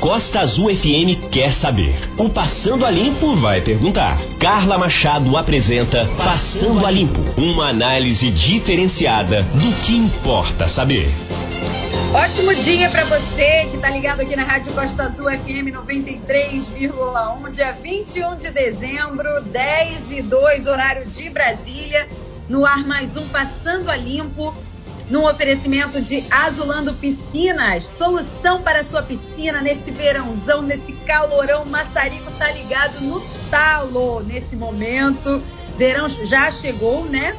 Costa Azul FM quer saber. O Passando a Limpo vai perguntar. Carla Machado apresenta Passando a Limpo, uma análise diferenciada do que importa saber. Ótimo dia para você que está ligado aqui na Rádio Costa Azul FM 93,1, dia 21 de dezembro, 10 e 2, horário de Brasília. No ar mais um Passando a Limpo, num oferecimento de Azulando Piscinas, solução para a sua piscina nesse verãozão, nesse calorão. Maçarico tá ligado no talo nesse momento. Verão já chegou, né?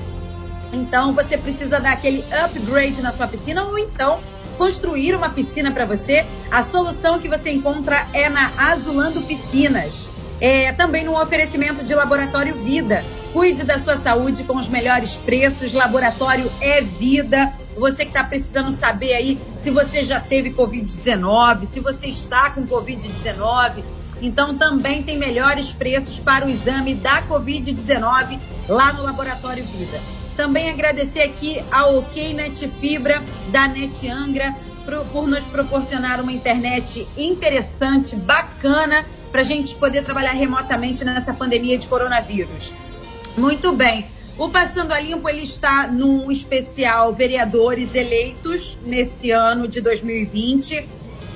Então você precisa dar aquele upgrade na sua piscina ou então construir uma piscina para você, a solução que você encontra é na Azulando Piscinas. É, também no oferecimento de Laboratório Vida. Cuide da sua saúde com os melhores preços. Laboratório é vida. Você que está precisando saber aí se você já teve Covid-19, se você está com Covid-19. Então também tem melhores preços para o exame da Covid-19 lá no Laboratório Vida. Também agradecer aqui a OK Net Fibra da Net Angra por nos proporcionar uma internet interessante, bacana, para a gente poder trabalhar remotamente nessa pandemia de coronavírus. Muito bem. O Passando a Limpo ele está num especial vereadores eleitos nesse ano de 2020.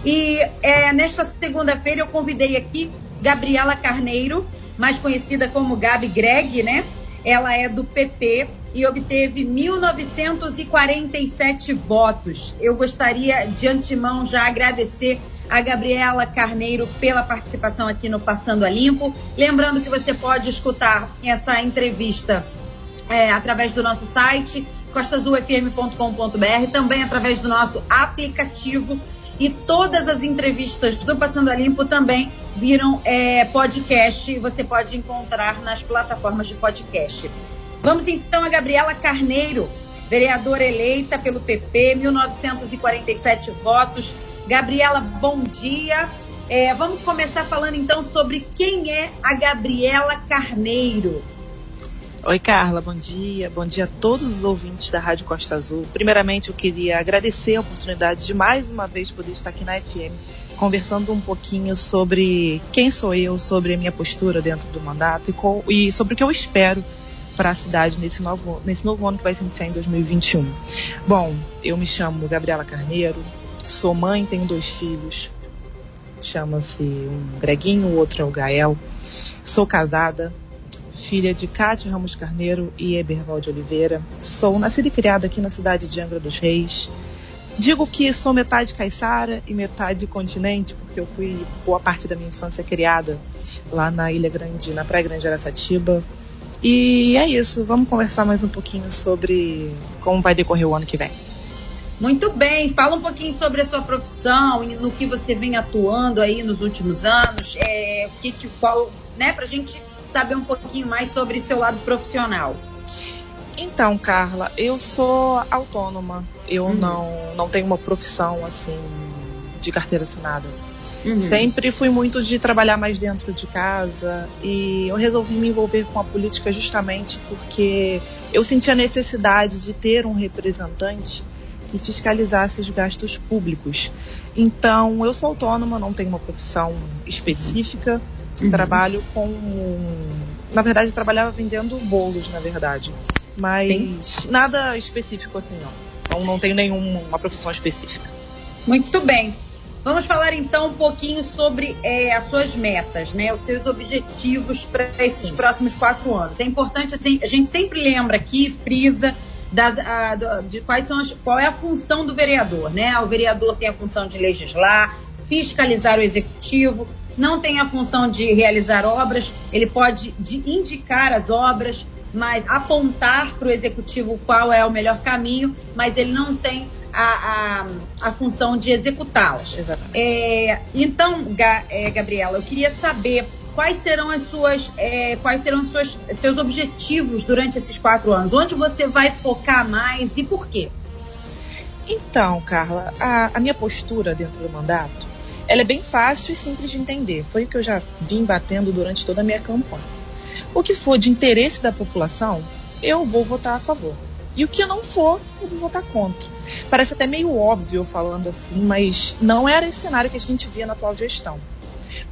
E é, nesta segunda-feira eu convidei aqui Gabriela Carneiro, mais conhecida como Gabi Greg, né? Ela é do PP e obteve 1.947 votos. Eu gostaria de antemão já agradecer a Gabriela Carneiro pela participação aqui no Passando a Limpo. Lembrando que você pode escutar essa entrevista é, através do nosso site, costazulfm.com.br, também através do nosso aplicativo. E todas as entrevistas do Passando a Limpo também viram é, podcast, você pode encontrar nas plataformas de podcast. Vamos então a Gabriela Carneiro, vereadora eleita pelo PP, 1947 votos. Gabriela, bom dia. É, vamos começar falando então sobre quem é a Gabriela Carneiro. Oi, Carla, bom dia. Bom dia a todos os ouvintes da Rádio Costa Azul. Primeiramente, eu queria agradecer a oportunidade de mais uma vez poder estar aqui na FM, conversando um pouquinho sobre quem sou eu, sobre a minha postura dentro do mandato e, e sobre o que eu espero para a cidade nesse novo, nesse novo ano que vai se iniciar em 2021. Bom, eu me chamo Gabriela Carneiro, sou mãe, tenho dois filhos, chama-se um Greguinho, o outro é o Gael. Sou casada, filha de Cátia Ramos Carneiro e Eberval de Oliveira. Sou nascida e criada aqui na cidade de Angra dos Reis. Digo que sou metade caiçara e metade continente, porque eu fui boa parte da minha infância criada lá na Ilha Grande, na Praia Grande de Araçatiba. E é isso, vamos conversar mais um pouquinho sobre como vai decorrer o ano que vem. Muito bem, fala um pouquinho sobre a sua profissão e no que você vem atuando aí nos últimos anos, é, o que, que qual, né, pra gente saber um pouquinho mais sobre o seu lado profissional. Então, Carla, eu sou autônoma. Eu uhum. não, não tenho uma profissão assim de carteira assinada. Uhum. Sempre fui muito de trabalhar mais dentro de casa e eu resolvi me envolver com a política justamente porque eu senti a necessidade de ter um representante que fiscalizasse os gastos públicos. Então, eu sou autônoma, não tenho uma profissão específica. Uhum. Trabalho com. Na verdade, eu trabalhava vendendo bolos, na verdade. Mas Sim. nada específico assim, não. Então, não tenho nenhuma profissão específica. Muito bem. Vamos falar então um pouquinho sobre é, as suas metas, né? Os seus objetivos para esses Sim. próximos quatro anos. É importante, assim, a gente sempre lembra aqui, frisa, das, a, de quais são as, qual é a função do vereador, né? O vereador tem a função de legislar, fiscalizar o executivo, não tem a função de realizar obras, ele pode indicar as obras, mas apontar para o executivo qual é o melhor caminho, mas ele não tem a, a, a função de executá-las. É, então, Ga, é, Gabriela, eu queria saber quais serão as suas, é, quais serão os suas, seus objetivos durante esses quatro anos? Onde você vai focar mais e por quê? Então, Carla, a, a minha postura dentro do mandato ela é bem fácil e simples de entender. Foi o que eu já vim batendo durante toda a minha campanha. O que for de interesse da população, eu vou votar a favor. E o que não for, eu vou votar contra. Parece até meio óbvio falando assim, mas não era esse cenário que a gente via na atual gestão.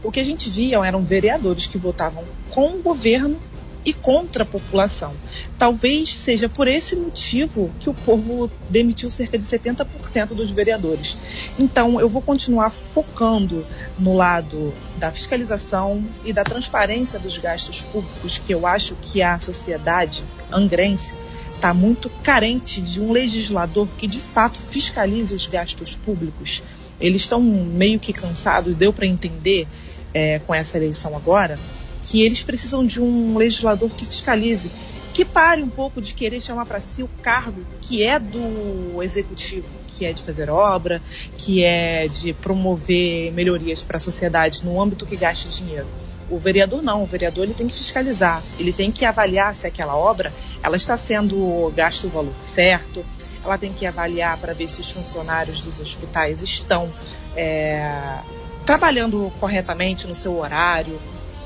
O que a gente via eram vereadores que votavam com o governo e contra a população. Talvez seja por esse motivo que o povo demitiu cerca de 70% dos vereadores. Então, eu vou continuar focando no lado da fiscalização e da transparência dos gastos públicos, que eu acho que a sociedade angrense está muito carente de um legislador que de fato fiscalize os gastos públicos. Eles estão meio que cansados, deu para entender é, com essa eleição agora, que eles precisam de um legislador que fiscalize, que pare um pouco de querer chamar para si o cargo que é do executivo, que é de fazer obra, que é de promover melhorias para a sociedade no âmbito que gasta dinheiro. O vereador não, o vereador ele tem que fiscalizar, ele tem que avaliar se aquela obra ela está sendo gasto o valor certo, ela tem que avaliar para ver se os funcionários dos hospitais estão é, trabalhando corretamente no seu horário,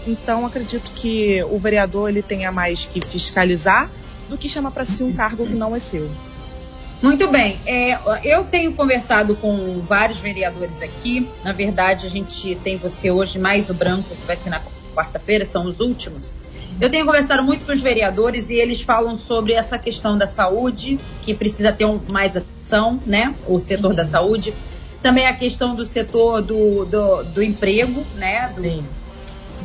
então, acredito que o vereador ele tenha mais que fiscalizar do que chamar para si um cargo que não é seu. Muito bem. É, eu tenho conversado com vários vereadores aqui. Na verdade, a gente tem você hoje, mais o Branco, que vai ser na quarta-feira, são os últimos. Eu tenho conversado muito com os vereadores e eles falam sobre essa questão da saúde, que precisa ter um, mais atenção, né? O setor da saúde. Também a questão do setor do, do, do emprego, né? Do, Sim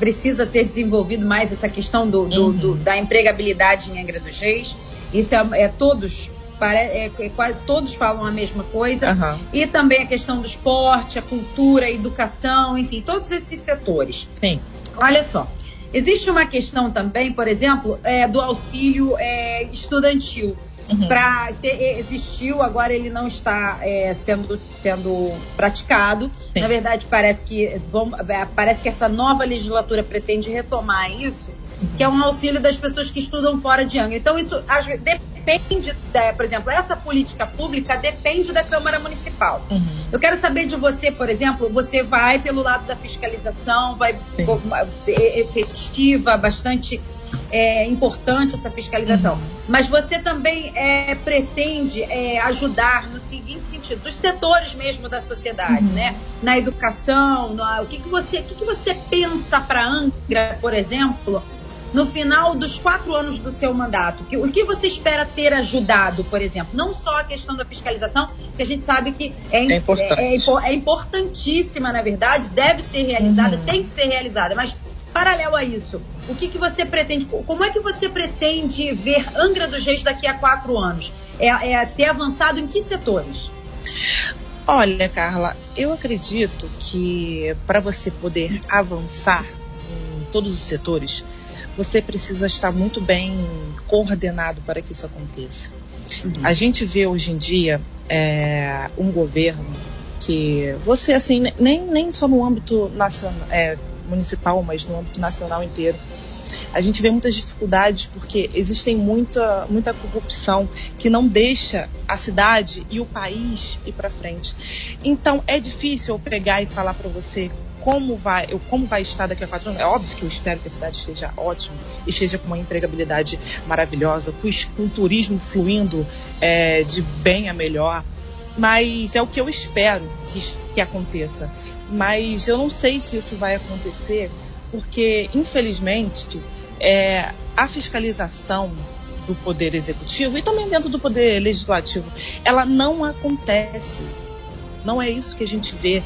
precisa ser desenvolvido mais essa questão do, do, uhum. do da empregabilidade em Angra dos Reis. Isso é, é todos é, é, quase, todos falam a mesma coisa. Uhum. E também a questão do esporte, a cultura, a educação, enfim, todos esses setores. Sim. Olha só. Existe uma questão também, por exemplo, é, do auxílio é, estudantil. Uhum. Para existiu, agora ele não está é, sendo, sendo praticado. Sim. Na verdade, parece que, é, parece que essa nova legislatura pretende retomar isso, uhum. que é um auxílio das pessoas que estudam fora de Angra. Então, isso às vezes, depende, da, por exemplo, essa política pública depende da Câmara Municipal. Uhum. Eu quero saber de você, por exemplo, você vai pelo lado da fiscalização, vai é, efetiva, bastante é importante essa fiscalização. Uhum. Mas você também é, pretende é, ajudar no seguinte sentido, dos setores mesmo da sociedade, uhum. né? Na educação, no, o que, que você, o que, que você pensa para Angra, por exemplo, no final dos quatro anos do seu mandato? O que você espera ter ajudado, por exemplo? Não só a questão da fiscalização, que a gente sabe que é, é, é, é importantíssima, na verdade, deve ser realizada, uhum. tem que ser realizada, mas Paralelo a isso, o que, que você pretende, como é que você pretende ver Angra dos Reis daqui a quatro anos? É, é ter avançado em que setores? Olha, Carla, eu acredito que para você poder avançar em todos os setores, você precisa estar muito bem coordenado para que isso aconteça. Uhum. A gente vê hoje em dia é, um governo que você assim nem, nem só no âmbito nacional, é, municipal, mas no âmbito nacional inteiro. A gente vê muitas dificuldades porque existem muita, muita corrupção que não deixa a cidade e o país ir para frente. Então é difícil eu pegar e falar para você como vai, eu, como vai estar daqui a quatro anos. É óbvio que eu espero que a cidade esteja ótima esteja com uma empregabilidade maravilhosa, com, com o turismo fluindo é, de bem a melhor. Mas é o que eu espero que, que aconteça mas eu não sei se isso vai acontecer, porque, infelizmente, é, a fiscalização do poder executivo e também dentro do poder legislativo, ela não acontece. Não é isso que a gente vê.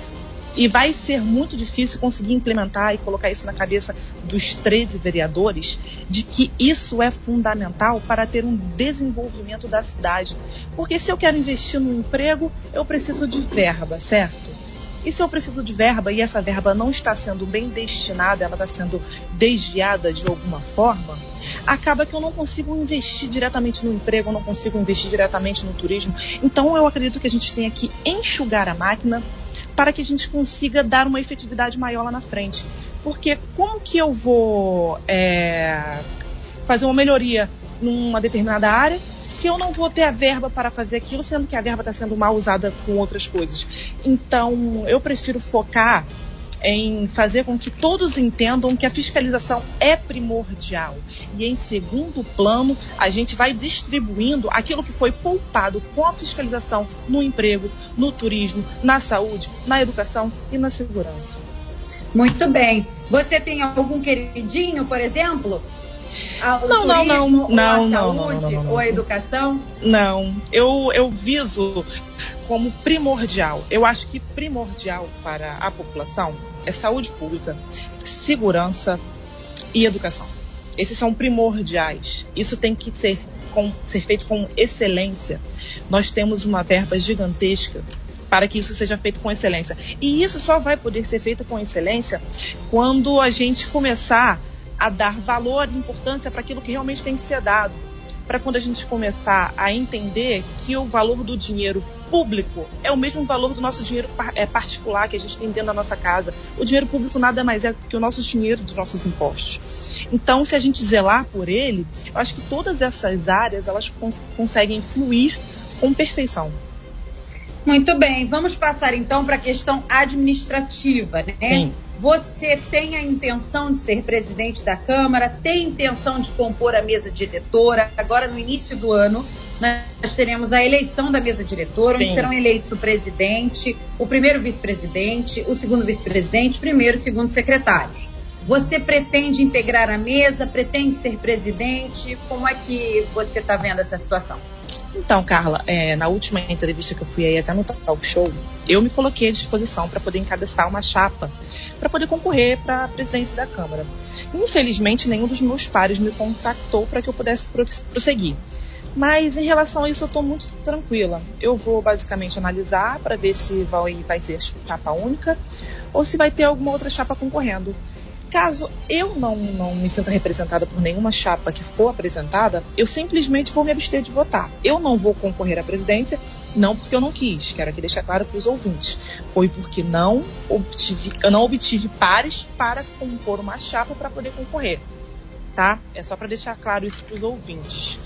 E vai ser muito difícil conseguir implementar e colocar isso na cabeça dos 13 vereadores de que isso é fundamental para ter um desenvolvimento da cidade. Porque se eu quero investir no emprego, eu preciso de verba, certo? E se eu preciso de verba e essa verba não está sendo bem destinada, ela está sendo desviada de alguma forma, acaba que eu não consigo investir diretamente no emprego, eu não consigo investir diretamente no turismo. Então eu acredito que a gente tenha que enxugar a máquina para que a gente consiga dar uma efetividade maior lá na frente. Porque como que eu vou é, fazer uma melhoria numa determinada área se eu não vou ter a verba para fazer aquilo, sendo que a verba está sendo mal usada com outras coisas. Então, eu prefiro focar em fazer com que todos entendam que a fiscalização é primordial. E em segundo plano, a gente vai distribuindo aquilo que foi poupado com a fiscalização no emprego, no turismo, na saúde, na educação e na segurança. Muito bem. Você tem algum queridinho, por exemplo? Não, não, não, não, ou a não, saúde, não, não, não, ou a educação? Não, eu, eu viso como primordial. Eu acho que primordial para a população é saúde pública, segurança e educação. Esses são primordiais. Isso tem que ser, com, ser feito com excelência. Nós temos uma verba gigantesca para que isso seja feito com excelência. E isso só vai poder ser feito com excelência quando a gente começar a dar valor e importância para aquilo que realmente tem que ser dado. Para quando a gente começar a entender que o valor do dinheiro público é o mesmo valor do nosso dinheiro é, particular que a gente tem dentro da nossa casa. O dinheiro público nada mais é que o nosso dinheiro dos nossos impostos. Então, se a gente zelar por ele, eu acho que todas essas áreas elas cons conseguem fluir com perfeição. Muito bem, vamos passar então para a questão administrativa, né? Sim. Você tem a intenção de ser presidente da Câmara, tem intenção de compor a mesa diretora. Agora, no início do ano, nós teremos a eleição da mesa diretora, onde Sim. serão eleitos o presidente, o primeiro vice-presidente, o segundo vice-presidente, primeiro e segundo secretários. Você pretende integrar a mesa? Pretende ser presidente? Como é que você está vendo essa situação? Então, Carla, é, na última entrevista que eu fui aí até no talk show, eu me coloquei à disposição para poder encabeçar uma chapa para poder concorrer para a presidência da Câmara. Infelizmente, nenhum dos meus pares me contactou para que eu pudesse prosseguir. Mas em relação a isso, eu estou muito tranquila. Eu vou basicamente analisar para ver se vai, vai ser chapa única ou se vai ter alguma outra chapa concorrendo. Caso eu não, não me sinta representada por nenhuma chapa que for apresentada, eu simplesmente vou me abster de votar. Eu não vou concorrer à presidência, não porque eu não quis, quero aqui deixar claro para os ouvintes. Foi porque não obtive, eu não obtive pares para compor uma chapa para poder concorrer. Tá? É só para deixar claro isso para os ouvintes.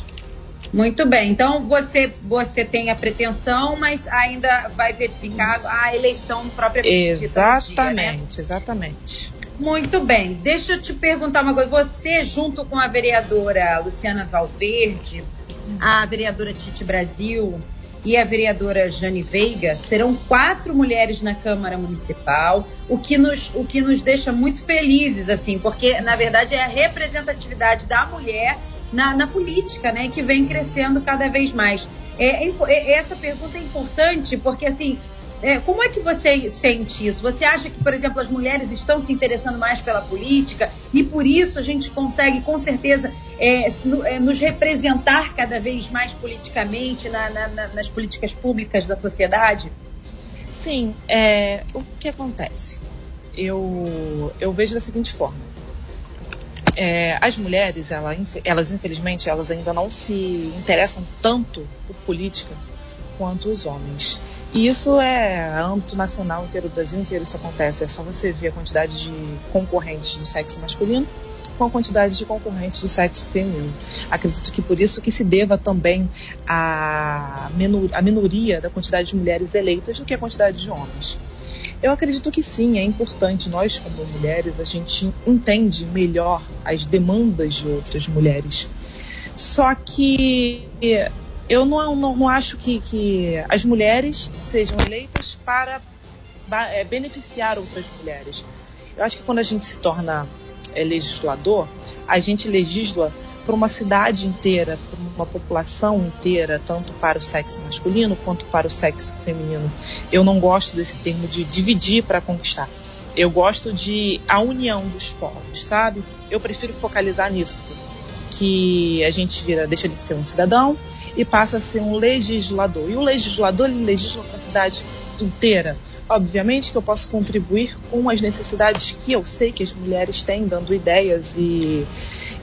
Muito bem. Então você você tem a pretensão, mas ainda vai verificar a eleição propriamente Exatamente, dia, né? exatamente. Muito bem. Deixa eu te perguntar uma coisa. Você, junto com a vereadora Luciana Valverde, a vereadora Tite Brasil e a vereadora Jane Veiga, serão quatro mulheres na Câmara Municipal, o que nos, o que nos deixa muito felizes, assim, porque, na verdade, é a representatividade da mulher na, na política, né, que vem crescendo cada vez mais. É, é, essa pergunta é importante porque, assim, é, como é que você sente isso? Você acha que, por exemplo, as mulheres estão se interessando mais pela política e por isso a gente consegue, com certeza, é, é nos representar cada vez mais politicamente na, na, na, nas políticas públicas da sociedade? Sim. É, o que acontece? Eu, eu vejo da seguinte forma. É, as mulheres, ela, elas infelizmente, elas ainda não se interessam tanto por política quanto os homens. E isso é âmbito nacional inteiro, o Brasil inteiro isso acontece. É só você ver a quantidade de concorrentes do sexo masculino com a quantidade de concorrentes do sexo feminino. Acredito que por isso que se deva também a, menor, a minoria da quantidade de mulheres eleitas do que a quantidade de homens. Eu acredito que sim, é importante. Nós, como mulheres, a gente entende melhor as demandas de outras mulheres. Só que eu não, não, não acho que, que, as mulheres sejam eleitas para é, beneficiar outras mulheres. Eu acho que quando a gente se torna é, legislador, a gente legisla para uma cidade inteira, para uma população inteira, tanto para o sexo masculino quanto para o sexo feminino. Eu não gosto desse termo de dividir para conquistar. Eu gosto de a união dos povos, sabe? Eu prefiro focalizar nisso, que a gente vira, deixa de ser um cidadão e passa a ser um legislador. E o legislador ele legisla para a cidade inteira. Obviamente que eu posso contribuir com as necessidades que eu sei que as mulheres têm, dando ideias e,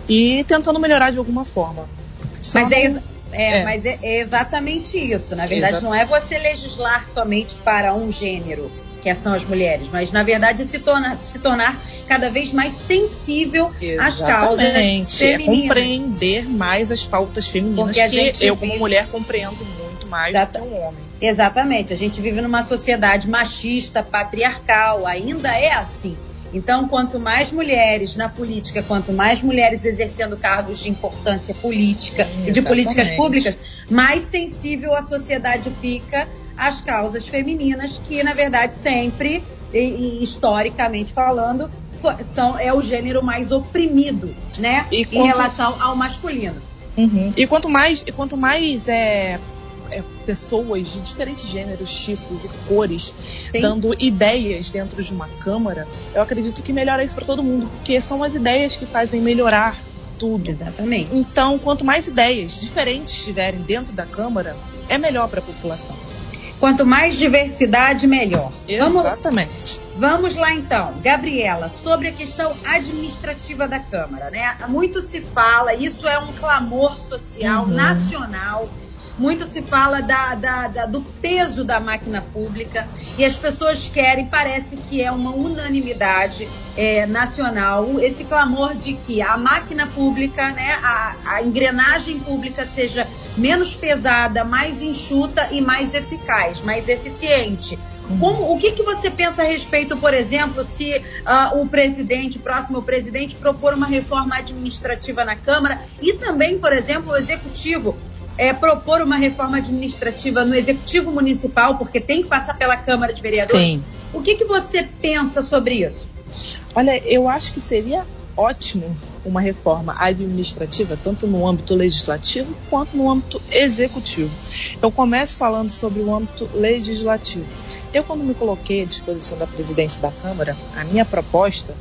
e tentando melhorar de alguma forma. Só mas, é, é, é, mas é, é exatamente isso. Na verdade, não é você legislar somente para um gênero que são as mulheres, mas na verdade se tornar, se tornar cada vez mais sensível Exatamente. às causas femininas. É compreender mais as pautas femininas Porque que eu, como mulher, compreendo muito mais Exatamente. do que um homem. Exatamente. A gente vive numa sociedade machista, patriarcal, ainda é assim. Então, quanto mais mulheres na política, quanto mais mulheres exercendo cargos de importância política Sim, e de políticas públicas, mais sensível a sociedade fica às causas femininas, que na verdade sempre, e, e historicamente falando, são, é o gênero mais oprimido, né? Quanto... Em relação ao masculino. Uhum. E quanto mais, e quanto mais é, é, pessoas de diferentes gêneros, tipos e cores Sim. dando ideias dentro de uma câmara, eu acredito que melhora isso para todo mundo, porque são as ideias que fazem melhorar tudo. Exatamente. Então, quanto mais ideias diferentes estiverem dentro da câmara, é melhor para a população. Quanto mais diversidade, melhor. Exatamente. Vamos, vamos lá então, Gabriela, sobre a questão administrativa da Câmara, né? Muito se fala, isso é um clamor social uhum. nacional muito se fala da, da, da, do peso da máquina pública e as pessoas querem, parece que é uma unanimidade é, nacional, esse clamor de que a máquina pública, né, a, a engrenagem pública seja menos pesada, mais enxuta e mais eficaz, mais eficiente. Como, o que, que você pensa a respeito, por exemplo, se uh, o presidente, o próximo presidente, propor uma reforma administrativa na Câmara e também, por exemplo, o executivo é, propor uma reforma administrativa no Executivo Municipal, porque tem que passar pela Câmara de Vereadores. Sim. O que, que você pensa sobre isso? Olha, eu acho que seria ótimo uma reforma administrativa, tanto no âmbito legislativo quanto no âmbito executivo. Eu começo falando sobre o âmbito legislativo. Eu, quando me coloquei à disposição da presidência da Câmara, a minha proposta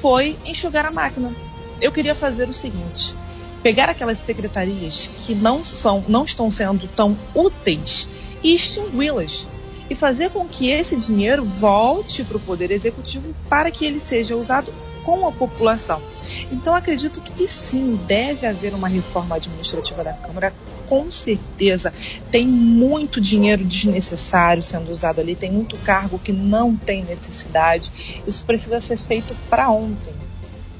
foi enxugar a máquina. Eu queria fazer o seguinte: pegar aquelas secretarias que não são, não estão sendo tão úteis e extingui-las e fazer com que esse dinheiro volte para o poder executivo para que ele seja usado com a população. Então acredito que sim, deve haver uma reforma administrativa da Câmara, com certeza. Tem muito dinheiro desnecessário sendo usado ali, tem muito cargo que não tem necessidade. Isso precisa ser feito para ontem.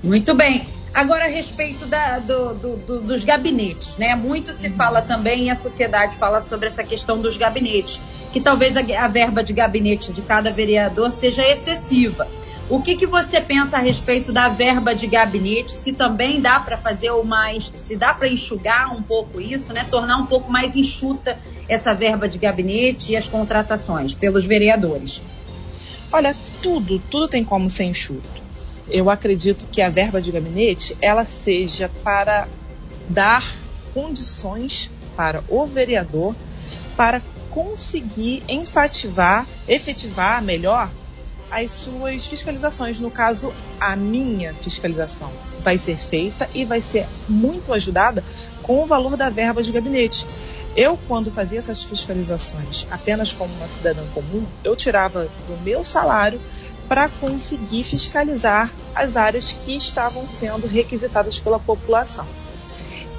Muito bem. Agora, a respeito da, do, do, do, dos gabinetes, né? Muito se fala também, e a sociedade fala sobre essa questão dos gabinetes, que talvez a, a verba de gabinete de cada vereador seja excessiva. O que, que você pensa a respeito da verba de gabinete? Se também dá para fazer uma. Se dá para enxugar um pouco isso, né? Tornar um pouco mais enxuta essa verba de gabinete e as contratações pelos vereadores. Olha, tudo, tudo tem como ser enxuto eu acredito que a verba de gabinete ela seja para dar condições para o vereador para conseguir enfativar, efetivar melhor as suas fiscalizações. No caso, a minha fiscalização vai ser feita e vai ser muito ajudada com o valor da verba de gabinete. Eu, quando fazia essas fiscalizações apenas como uma cidadã comum, eu tirava do meu salário para conseguir fiscalizar as áreas que estavam sendo requisitadas pela população.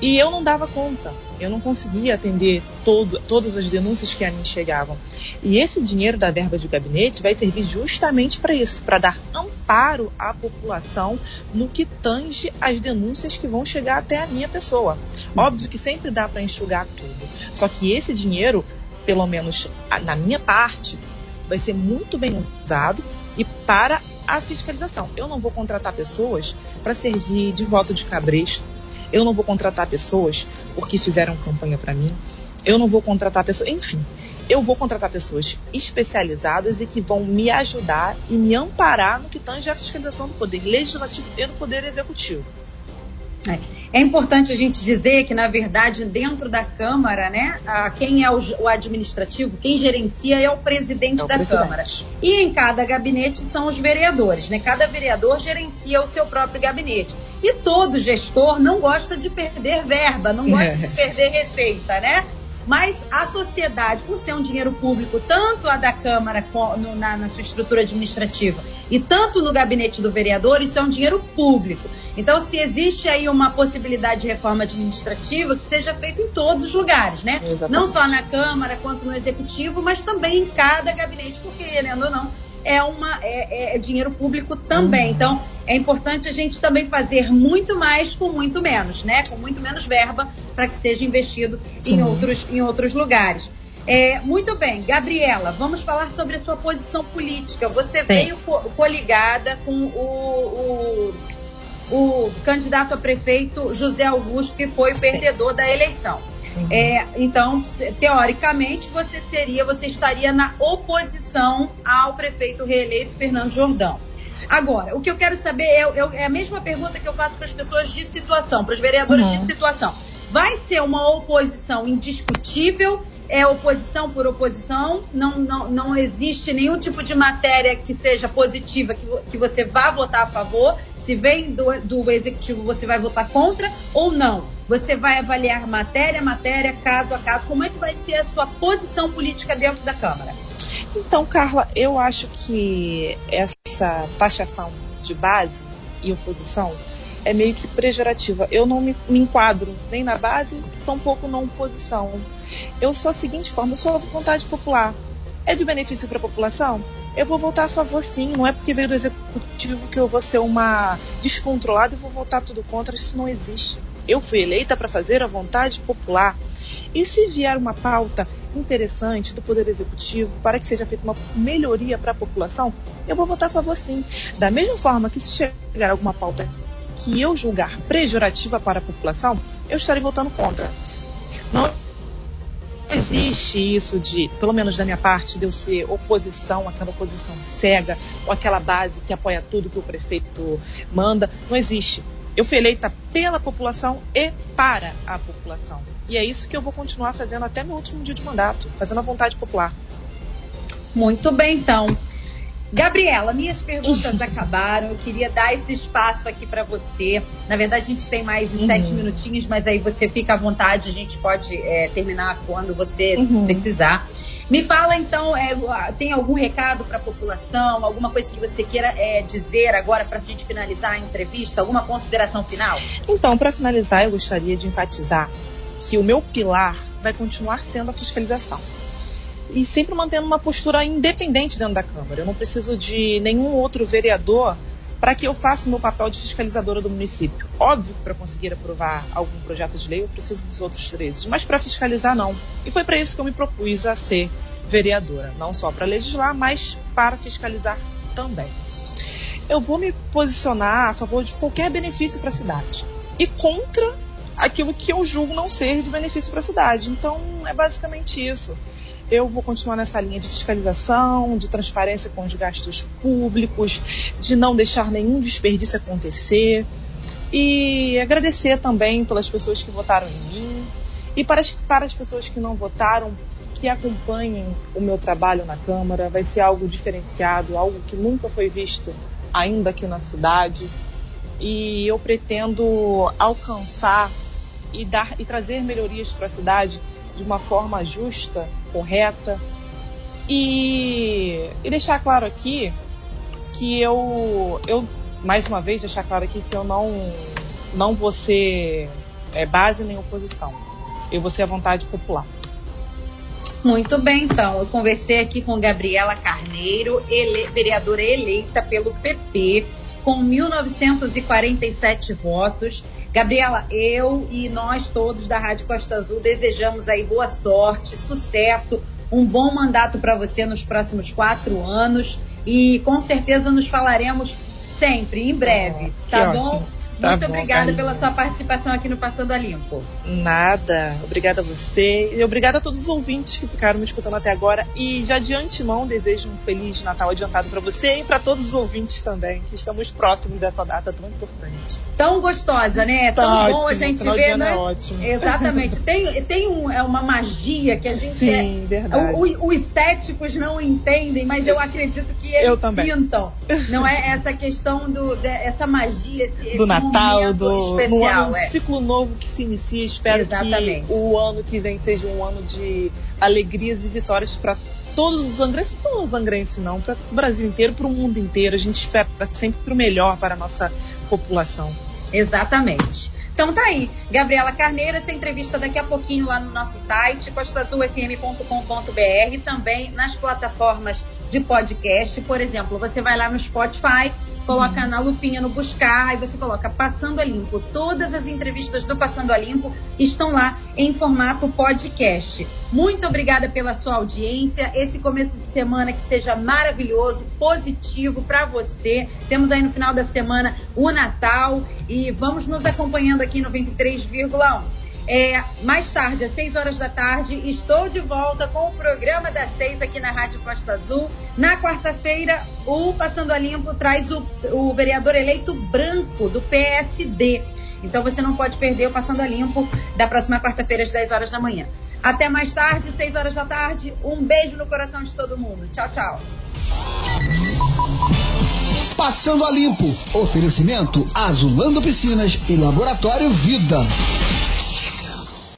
E eu não dava conta, eu não conseguia atender todo, todas as denúncias que a mim chegavam. E esse dinheiro da verba de gabinete vai servir justamente para isso, para dar amparo à população no que tange as denúncias que vão chegar até a minha pessoa. Óbvio que sempre dá para enxugar tudo, só que esse dinheiro, pelo menos na minha parte, vai ser muito bem usado e para a fiscalização. Eu não vou contratar pessoas para servir de voto de cabresto. Eu não vou contratar pessoas porque fizeram campanha para mim. Eu não vou contratar pessoas, enfim, eu vou contratar pessoas especializadas e que vão me ajudar e me amparar no que tange a fiscalização do poder legislativo e do poder executivo. É. é. importante a gente dizer que, na verdade, dentro da Câmara, né, quem é o, o administrativo, quem gerencia é o presidente é o da presidente. Câmara. E em cada gabinete são os vereadores, né? Cada vereador gerencia o seu próprio gabinete. E todo gestor não gosta de perder verba, não gosta é. de perder receita, né? Mas a sociedade, por ser um dinheiro público, tanto a da Câmara no, na, na, sua estrutura administrativa e tanto no gabinete do vereador, isso é um dinheiro público. Então, se existe aí uma possibilidade de reforma administrativa, que seja feita em todos os lugares, né? Exatamente. Não só na Câmara quanto no Executivo, mas também em cada gabinete, porque, querendo ou não, é, uma, é, é dinheiro público também. Uhum. Então, é importante a gente também fazer muito mais com muito menos, né? Com muito menos verba para que seja investido em outros, em outros lugares. É, muito bem, Gabriela, vamos falar sobre a sua posição política. Você Sim. veio coligada com o, o, o, candidato a prefeito José Augusto, que foi o perdedor da eleição. É, então, teoricamente, você seria, você estaria na oposição ao prefeito reeleito Fernando Jordão. Agora, o que eu quero saber é, é, é a mesma pergunta que eu faço para as pessoas de situação, para os vereadores uhum. de situação. Vai ser uma oposição indiscutível é oposição por oposição, não, não, não existe nenhum tipo de matéria que seja positiva que, que você vá votar a favor. Se vem do, do executivo, você vai votar contra ou não. Você vai avaliar matéria, matéria, caso a caso. Como é que vai ser a sua posição política dentro da Câmara? Então, Carla, eu acho que essa taxação de base e oposição é meio que pejorativa. Eu não me, me enquadro nem na base, tampouco na oposição. Eu sou a seguinte forma, eu sou a vontade popular. É de benefício para a população? Eu vou votar a favor sim, não é porque veio do executivo que eu vou ser uma descontrolada e vou votar tudo contra, isso não existe. Eu fui eleita para fazer a vontade popular. E se vier uma pauta interessante do Poder Executivo para que seja feita uma melhoria para a população, eu vou votar a favor sim. Da mesma forma que se chegar alguma pauta que eu julgar pejorativa para a população, eu estarei votando contra. Não existe isso de, pelo menos da minha parte, de eu ser oposição, aquela oposição cega, ou aquela base que apoia tudo que o prefeito manda. Não existe. Eu fui eleita pela população e para a população. E é isso que eu vou continuar fazendo até meu último dia de mandato, fazendo a vontade popular. Muito bem, então. Gabriela, minhas perguntas acabaram. Eu queria dar esse espaço aqui para você. Na verdade, a gente tem mais uns uhum. sete minutinhos, mas aí você fica à vontade. A gente pode é, terminar quando você uhum. precisar. Me fala então, é, tem algum recado para a população? Alguma coisa que você queira é, dizer agora para a gente finalizar a entrevista? Alguma consideração final? Então, para finalizar, eu gostaria de enfatizar que o meu pilar vai continuar sendo a fiscalização e sempre mantendo uma postura independente dentro da Câmara. Eu não preciso de nenhum outro vereador para que eu faça o meu papel de fiscalizadora do município. Óbvio que para conseguir aprovar algum projeto de lei eu preciso dos outros três, mas para fiscalizar não. E foi para isso que eu me propus a ser vereadora, não só para legislar, mas para fiscalizar também. Eu vou me posicionar a favor de qualquer benefício para a cidade e contra aquilo que eu julgo não ser de benefício para a cidade. Então é basicamente isso eu vou continuar nessa linha de fiscalização, de transparência com os gastos públicos, de não deixar nenhum desperdício acontecer. E agradecer também pelas pessoas que votaram em mim e para as, para as pessoas que não votaram, que acompanhem o meu trabalho na Câmara. Vai ser algo diferenciado, algo que nunca foi visto ainda aqui na cidade. E eu pretendo alcançar e dar e trazer melhorias para a cidade de uma forma justa, correta. E, e deixar claro aqui que eu, eu, mais uma vez, deixar claro aqui que eu não, não vou ser é, base nem oposição. Eu vou ser a vontade popular. Muito bem, então. Eu conversei aqui com Gabriela Carneiro, ele, vereadora eleita pelo PP, com 1.947 votos. Gabriela, eu e nós todos da Rádio Costa Azul desejamos aí boa sorte, sucesso, um bom mandato para você nos próximos quatro anos e com certeza nos falaremos sempre, em breve, oh, tá bom? Ótimo. Tá Muito bom, obrigada pela sua participação aqui no Passando a Limpo. Nada. Obrigada a você e obrigada a todos os ouvintes que ficaram me escutando até agora. E já de antemão desejo um feliz Natal adiantado para você e para todos os ouvintes também, que estamos próximos dessa data tão importante. Tão gostosa, né? Tá tão ótimo, bom a gente ver, né? É ótimo. Exatamente. tem tem um, é uma magia que a gente Sim, é, verdade. O, os céticos não entendem, mas eu acredito que eles eu também. sintam. Não é essa questão do de, essa magia, esse, do Natal Natal, do, especial, no ano, é. ciclo novo que se inicia. Espero Exatamente. que o ano que vem seja um ano de alegrias e vitórias para todos os angrenses, não os angrenses não, para o Brasil inteiro, para o mundo inteiro. A gente espera sempre o melhor para a nossa população. Exatamente. Então tá aí, Gabriela Carneiro, essa entrevista daqui a pouquinho lá no nosso site, costazulfm.com.br, também nas plataformas de podcast. Por exemplo, você vai lá no Spotify coloca na lupinha no buscar e você coloca Passando a Limpo. Todas as entrevistas do Passando a Limpo estão lá em formato podcast. Muito obrigada pela sua audiência. Esse começo de semana que seja maravilhoso, positivo para você. Temos aí no final da semana o Natal e vamos nos acompanhando aqui no 23,1. É, mais tarde, às 6 horas da tarde, estou de volta com o programa das 6 aqui na Rádio Costa Azul. Na quarta-feira, o Passando a Limpo traz o, o vereador eleito branco do PSD. Então você não pode perder o Passando a Limpo da próxima quarta-feira, às 10 horas da manhã. Até mais tarde, 6 horas da tarde. Um beijo no coração de todo mundo. Tchau, tchau. Passando a Limpo. Oferecimento Azulando Piscinas e Laboratório Vida.